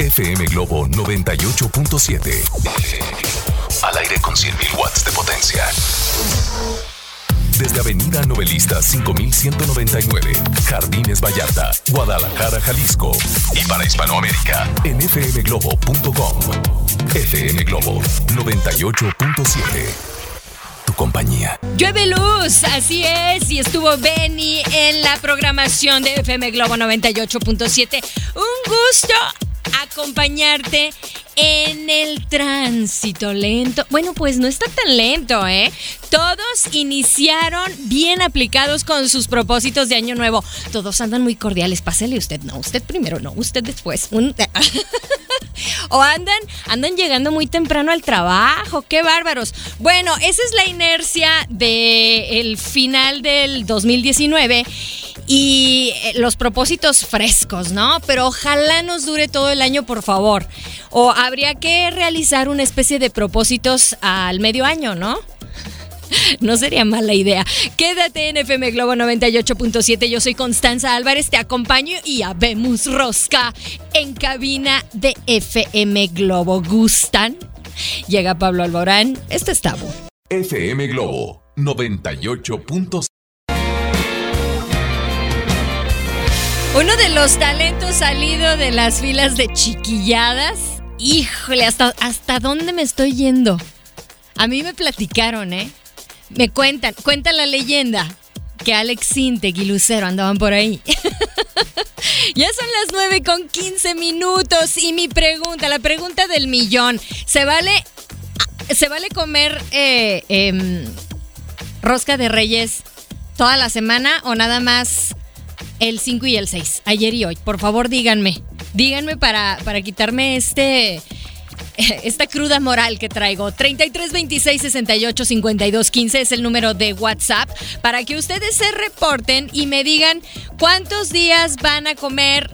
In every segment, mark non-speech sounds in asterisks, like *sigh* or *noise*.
FM Globo 98.7. Al aire con 100.000 watts de potencia. Desde Avenida Novelista 5199, Jardines Vallarta, Guadalajara, Jalisco. Y para Hispanoamérica, en fmglobo.com. FM Globo 98.7. Tu compañía. Llueve luz, así es, y estuvo Benny en la programación de FM Globo 98.7. Un gusto acompañarte en el tránsito lento. Bueno, pues no está tan lento, ¿eh? Todos iniciaron bien aplicados con sus propósitos de año nuevo. Todos andan muy cordiales. Pásele usted, no, usted primero, no, usted después. *laughs* O andan, andan llegando muy temprano al trabajo, qué bárbaros. Bueno, esa es la inercia del final del 2019 y eh, los propósitos frescos, ¿no? Pero ojalá nos dure todo el año, por favor. O habría que realizar una especie de propósitos al medio año, ¿no? *laughs* No sería mala idea. Quédate en FM Globo 98.7. Yo soy Constanza Álvarez, te acompaño y habemos rosca en cabina de FM Globo. ¿Gustan? Llega Pablo Alborán. Este es. FM Globo 98.7. Uno de los talentos salido de las filas de chiquilladas. Híjole, ¿hasta, hasta dónde me estoy yendo? A mí me platicaron, ¿eh? Me cuentan, cuenta la leyenda que Alex Sintec y Lucero andaban por ahí. *laughs* ya son las 9 con 15 minutos y mi pregunta, la pregunta del millón, ¿se vale, ¿se vale comer eh, em, rosca de reyes toda la semana o nada más el 5 y el 6, ayer y hoy. Por favor, díganme. Díganme para, para quitarme este *laughs* esta cruda moral que traigo. 33 26 68 52 15 es el número de WhatsApp para que ustedes se reporten y me digan cuántos días van a comer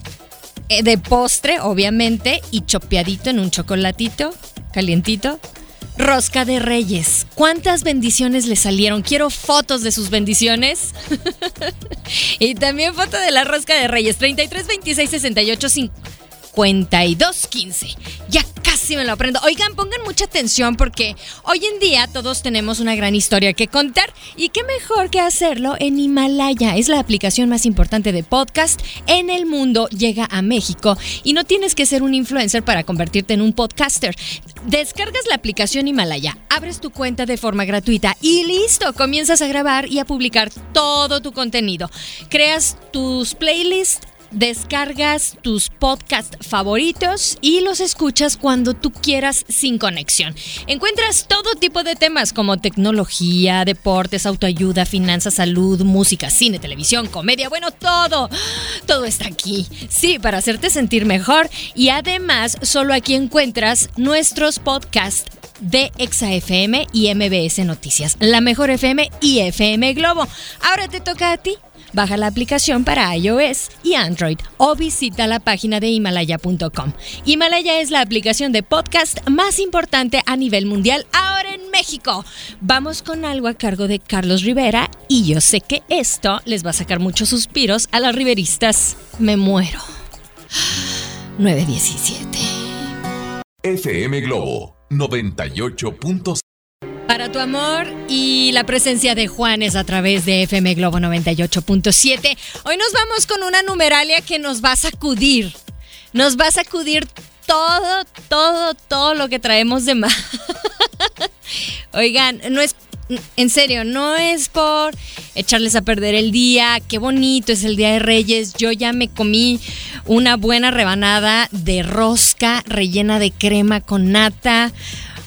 eh, de postre, obviamente, y chopeadito en un chocolatito calientito. Rosca de Reyes. ¿Cuántas bendiciones le salieron? Quiero fotos de sus bendiciones. *laughs* y también foto de la rosca de Reyes. 33 26 68 52 15. Ya casi me lo aprendo. Oigan, pongan mucha atención porque hoy en día todos tenemos una gran historia que contar y qué mejor que hacerlo en Himalaya. Es la aplicación más importante de podcast en el mundo. Llega a México y no tienes que ser un influencer para convertirte en un podcaster. Descargas la aplicación Himalaya, abres tu cuenta de forma gratuita y listo, comienzas a grabar y a publicar todo tu contenido. Creas tus playlists descargas tus podcasts favoritos y los escuchas cuando tú quieras sin conexión. Encuentras todo tipo de temas como tecnología, deportes, autoayuda, finanzas, salud, música, cine, televisión, comedia, bueno, todo. Todo está aquí. Sí, para hacerte sentir mejor y además solo aquí encuentras nuestros podcasts de ExaFM y MBS Noticias, la mejor FM y FM Globo. Ahora te toca a ti. Baja la aplicación para iOS y Android o visita la página de himalaya.com. Himalaya es la aplicación de podcast más importante a nivel mundial ahora en México. Vamos con algo a cargo de Carlos Rivera y yo sé que esto les va a sacar muchos suspiros a las riveristas. Me muero. *sighs* 917. FM Globo 98.7. Para tu amor y la presencia de Juanes a través de FM Globo 98.7. Hoy nos vamos con una numeralia que nos va a sacudir. Nos va a sacudir todo, todo, todo lo que traemos de más. *laughs* Oigan, no es. En serio, no es por echarles a perder el día. Qué bonito es el Día de Reyes. Yo ya me comí una buena rebanada de rosca rellena de crema con nata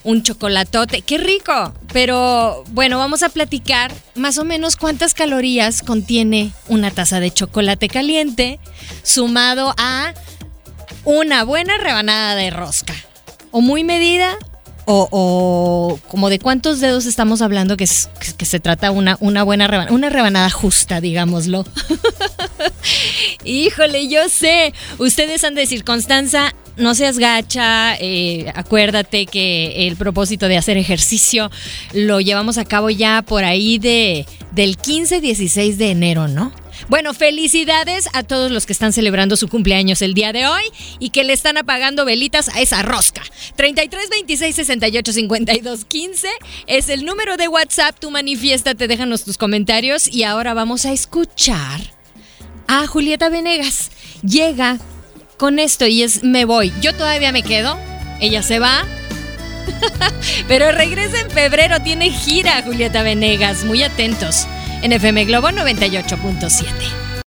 un chocolatote. ¡Qué rico! Pero bueno, vamos a platicar más o menos cuántas calorías contiene una taza de chocolate caliente sumado a una buena rebanada de rosca. o muy medida o, como de cuántos dedos estamos hablando que, que se trata una, una buena rebanada, una rebanada justa, digámoslo. *laughs* Híjole, yo sé, ustedes han de decir, Constanza, no seas gacha, eh, acuérdate que el propósito de hacer ejercicio lo llevamos a cabo ya por ahí de, del 15-16 de enero, ¿no? Bueno, felicidades a todos los que están celebrando su cumpleaños el día de hoy y que le están apagando velitas a esa rosca. 33 26 68 52 15 es el número de WhatsApp. Tú manifiéstate, déjanos tus comentarios y ahora vamos a escuchar a Julieta Venegas. Llega con esto y es me voy. Yo todavía me quedo, ella se va. *laughs* Pero regresa en febrero, tiene gira Julieta Venegas, muy atentos. En FM Globo 98.7.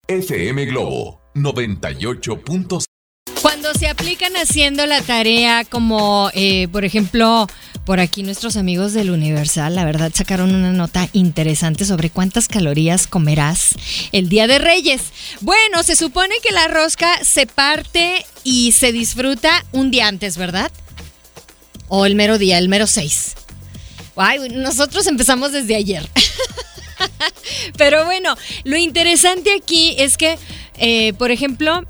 FM Globo 98.7. Cuando se aplican haciendo la tarea como, eh, por ejemplo, por aquí nuestros amigos del Universal, la verdad, sacaron una nota interesante sobre cuántas calorías comerás el Día de Reyes. Bueno, se supone que la rosca se parte y se disfruta un día antes, ¿verdad? O el mero día, el mero 6. Ay, nosotros empezamos desde ayer. *laughs* Pero bueno, lo interesante aquí es que, eh, por ejemplo,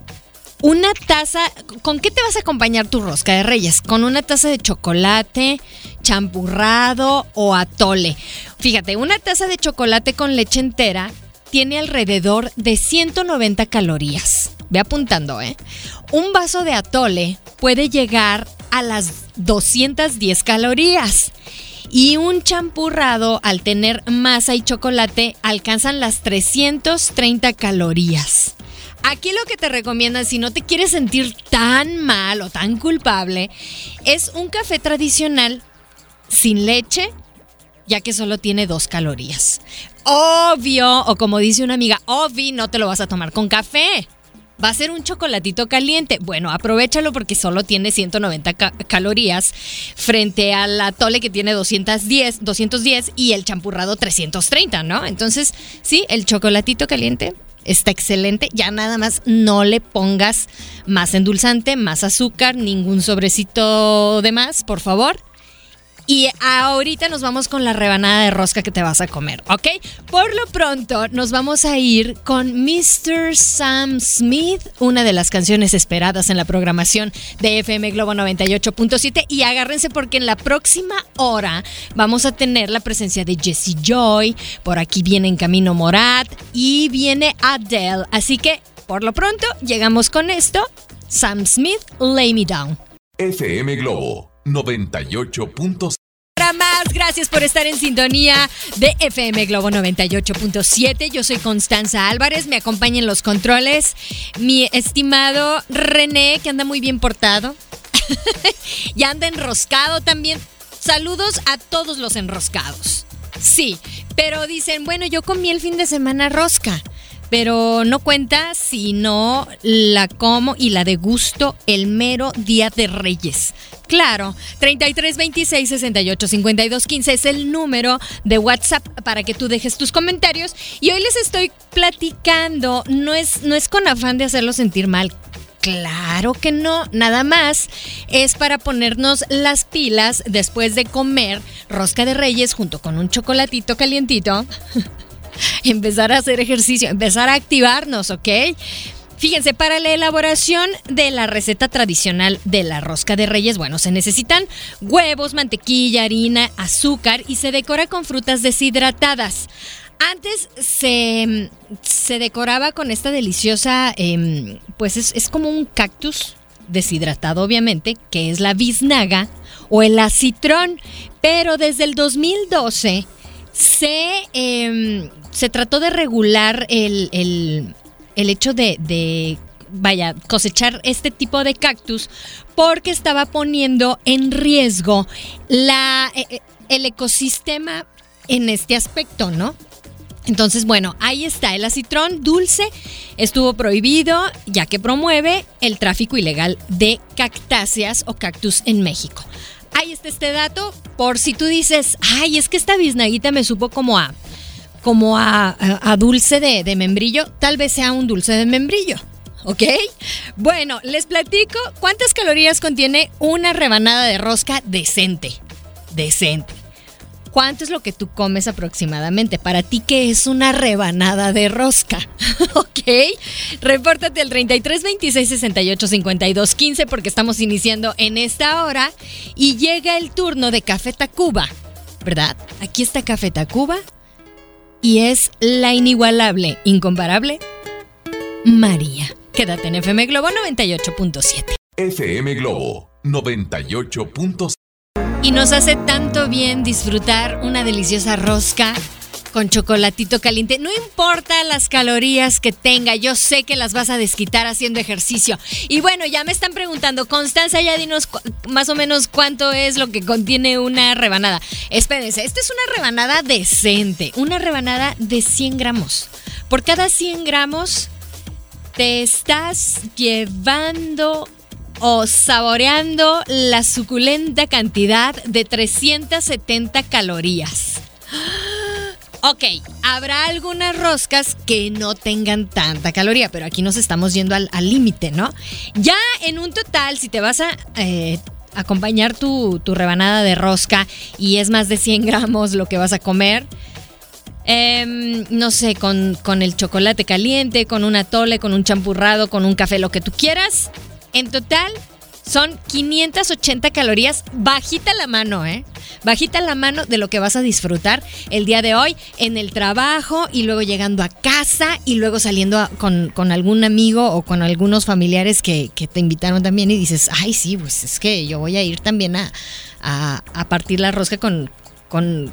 una taza, ¿con qué te vas a acompañar tu rosca de reyes? ¿Con una taza de chocolate, champurrado o atole? Fíjate, una taza de chocolate con leche entera tiene alrededor de 190 calorías. Ve apuntando, ¿eh? Un vaso de atole puede llegar a las 210 calorías. Y un champurrado, al tener masa y chocolate, alcanzan las 330 calorías. Aquí lo que te recomiendan, si no te quieres sentir tan mal o tan culpable, es un café tradicional sin leche, ya que solo tiene dos calorías. Obvio, o como dice una amiga, obvio, no te lo vas a tomar con café. Va a ser un chocolatito caliente. Bueno, aprovechalo porque solo tiene 190 calorías frente al atole que tiene 210, 210 y el champurrado 330, ¿no? Entonces, sí, el chocolatito caliente está excelente. Ya nada más no le pongas más endulzante, más azúcar, ningún sobrecito de más, por favor. Y ahorita nos vamos con la rebanada de rosca que te vas a comer, ¿ok? Por lo pronto nos vamos a ir con Mr. Sam Smith, una de las canciones esperadas en la programación de FM Globo 98.7. Y agárrense porque en la próxima hora vamos a tener la presencia de Jesse Joy. Por aquí viene en camino Morat y viene Adele. Así que por lo pronto llegamos con esto. Sam Smith, Lay Me Down. FM Globo 98.7. Más, gracias por estar en sintonía de FM Globo 98.7. Yo soy Constanza Álvarez, me acompaña en los controles mi estimado René, que anda muy bien portado. *laughs* y anda enroscado también. Saludos a todos los enroscados. Sí, pero dicen, bueno, yo comí el fin de semana rosca pero no cuenta si no la como y la degusto el mero día de Reyes. Claro, 33 26 68 52 15 es el número de WhatsApp para que tú dejes tus comentarios. Y hoy les estoy platicando, no es, no es con afán de hacerlo sentir mal. Claro que no, nada más es para ponernos las pilas después de comer rosca de reyes junto con un chocolatito calientito. *laughs* empezar a hacer ejercicio, empezar a activarnos, ¿ok? Fíjense, para la elaboración de la receta tradicional de la rosca de reyes, bueno, se necesitan huevos, mantequilla, harina, azúcar y se decora con frutas deshidratadas. Antes se, se decoraba con esta deliciosa, em, pues es, es, como un cactus deshidratado obviamente, que es la biznaga o el acitrón, pero desde el 2012 se, em, se trató de regular el, hecho de, vaya, cosechar este tipo de cactus porque estaba poniendo en riesgo la, e, e, el ecosistema en este aspecto, ¿no? Entonces, bueno, ahí está, el acitrón dulce estuvo prohibido ya que promueve el tráfico ilegal de cactáceas o cactus en México ahí está este dato, por si tú dices, ay, es que esta biznaguita me supo como a, como a, dulce de, membrillo, tal vez sea un dulce de membrillo. ¿ok? Bueno, les platico cuántas calorías contiene una rebanada de rosca decente. Decente. ¿Cuánto es lo que tú comes aproximadamente? Para ti, ¿qué es una rebanada de rosca? *laughs* ¿Ok? Repórtate al 33 26 68 52 15 porque estamos iniciando en esta hora y llega el turno de Café Tacuba, ¿verdad? Aquí está Café Tacuba y es la inigualable, incomparable María. Quédate en FM Globo 98.7. FM Globo 98.7. Y nos hace tanto bien disfrutar una deliciosa rosca con chocolatito caliente. No importa las calorías que tenga, yo sé que las vas a desquitar haciendo ejercicio. Y bueno, ya me están preguntando, Constanza, ya dinos más o menos cuánto es lo que contiene una rebanada. Espérense, esta es una rebanada decente, una rebanada de 100 gramos. Por cada 100 gramos te estás llevando o saboreando la suculenta cantidad de 370 calorías. *gasps* Ok, habrá algunas roscas que no tengan tanta caloría, pero aquí nos estamos yendo al límite, ¿no? Ya en un total, si te vas a eh, acompañar tu, rebanada de rosca y es más de 100 gramos lo que vas a comer, em, no sé, con, con, el chocolate caliente, con un atole, con un champurrado, con un café, lo que tú quieras, en total son 580 calorías, bajita la mano, ¿eh? Bajita la mano de lo que vas a disfrutar el día de hoy en el trabajo y luego llegando a casa y luego saliendo con, algún amigo o con algunos familiares que, te invitaron también y dices, ay sí, pues es que yo voy a ir también a, a, partir la rosca con, con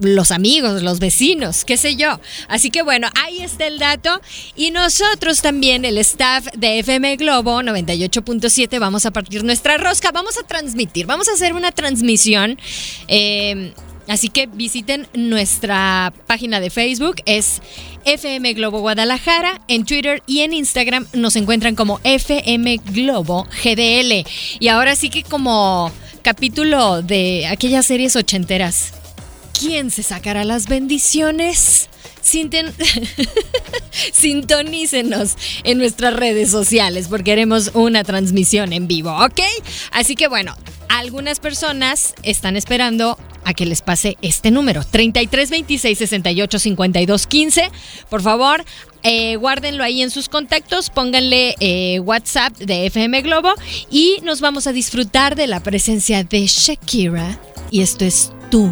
los amigos, los vecinos, qué sé yo. Así que bueno, ahí está el dato. Y nosotros también, el staff de FM Globo 98.7, vamos a partir nuestra rosca, vamos a transmitir, vamos a hacer una transmisión. Eh, así que visiten nuestra página de Facebook, es FM Globo Guadalajara, en Twitter y en Instagram nos encuentran como FM Globo GDL. Y ahora sí que como capítulo de aquellas series ochenteras ¿Quién se sacará las bendiciones? *laughs* Sintonícenos en nuestras redes sociales porque haremos una transmisión en vivo, ¿ok? Así que bueno, algunas personas están esperando a que les pase este número, 33 26 68 52 15. Por favor, eh, guárdenlo ahí en sus contactos, pónganle eh, WhatsApp de FM Globo y nos vamos a disfrutar de la presencia de Shakira. Y esto es tú.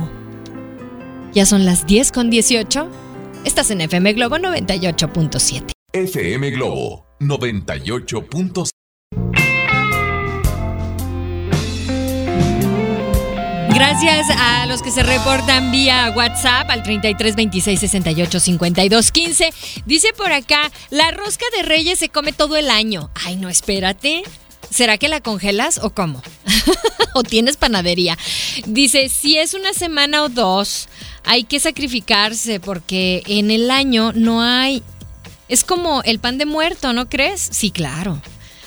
Ya son las 10 con 18. Estás en FM Globo 98.7. FM Globo 98.7. Gracias a los que se reportan vía WhatsApp al 33 26 68 52 15. Dice por acá, la rosca de Reyes se come todo el año. Ay, no, espérate. ¿Será que la congelas o cómo? *laughs* ¿O tienes panadería? Dice, si es una semana o dos, hay que sacrificarse porque en el año no hay... Es como el pan de muerto, ¿no crees? Sí, claro.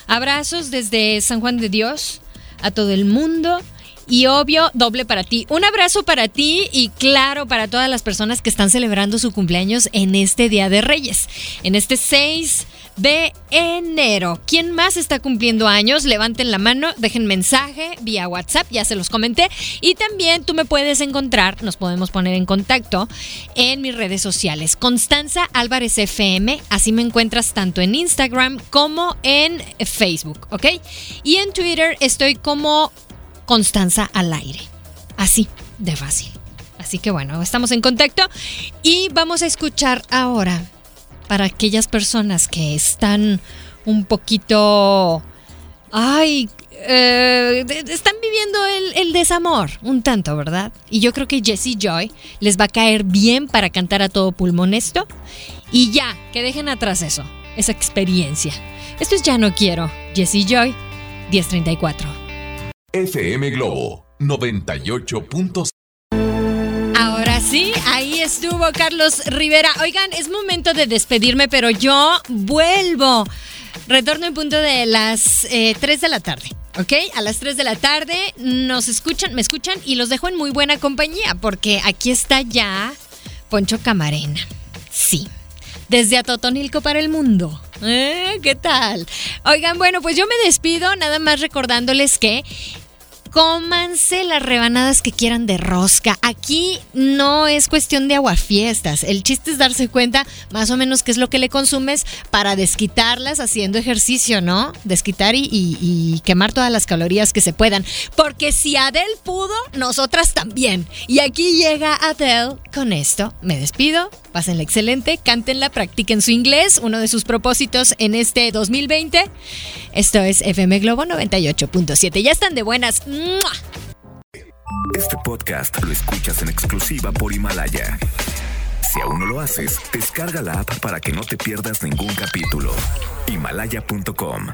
Abrazos desde San Juan de Dios a todo el mundo y obvio, doble para ti. Un abrazo para ti y claro, para todas las personas que están celebrando su cumpleaños en este Día de Reyes, en este 6 de enero. ¿Quién más está cumpliendo años? Levanten la mano, dejen mensaje vía WhatsApp, ya se los comenté. Y también tú me puedes encontrar, nos podemos poner en contacto en mis redes sociales. Constanza Álvarez FM, así me encuentras tanto en Instagram como en Facebook, ¿ok? Y en Twitter estoy como Constanza al aire. Así de fácil. Así que bueno, estamos en contacto y vamos a escuchar ahora para aquellas personas que están un poquito... Ay, eh, están viviendo el, desamor un tanto, ¿verdad? Y yo creo que Jessie Joy les va a caer bien para cantar a todo pulmón esto. Y ya, que dejen atrás eso, esa experiencia. Esto es Ya No Quiero. Jessie Joy, 1034. FM Globo 98 sí, ahí estuvo Carlos Rivera. Oigan, es momento de despedirme, pero yo vuelvo. Retorno en punto de las 3 eh, de la tarde. ¿Ok? A las 3 de la tarde nos escuchan, me escuchan y los dejo en muy buena compañía porque aquí está ya Poncho Camarena. Sí, desde Atotonilco para el mundo. Eh, ¿Qué tal? Oigan, bueno, pues yo me despido nada más recordándoles que cómanse las rebanadas que quieran de rosca. Aquí no es cuestión de aguafiestas. El chiste es darse cuenta más o menos qué es lo que le consumes para desquitarlas haciendo ejercicio, ¿no? Desquitar y, y quemar todas las calorías que se puedan. Porque si Adele pudo, nosotras también. Y aquí llega Adele con esto. Me despido. Pásenla excelente, cántenla, practiquen su inglés, uno de sus propósitos en este 2020. Esto es FM Globo 98.7. Ya están de buenas. Este podcast lo escuchas en exclusiva por Himalaya. Si aún no lo haces, descarga la app para que no te pierdas ningún capítulo. Himalaya.com